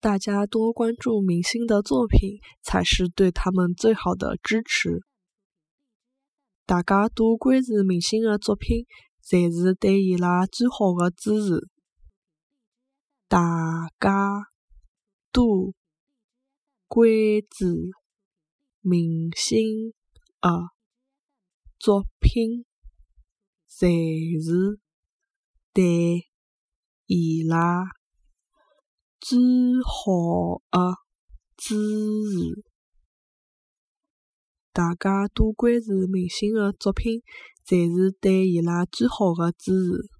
大家多关注明星的作品，才是对他们最好的支持。大家多关注明星的作品，才是对伊拉最好的支持。大家多关注明星的作品，才是对伊拉最好的支持。大家多关注明星的作品，才是对伊拉最好的支持。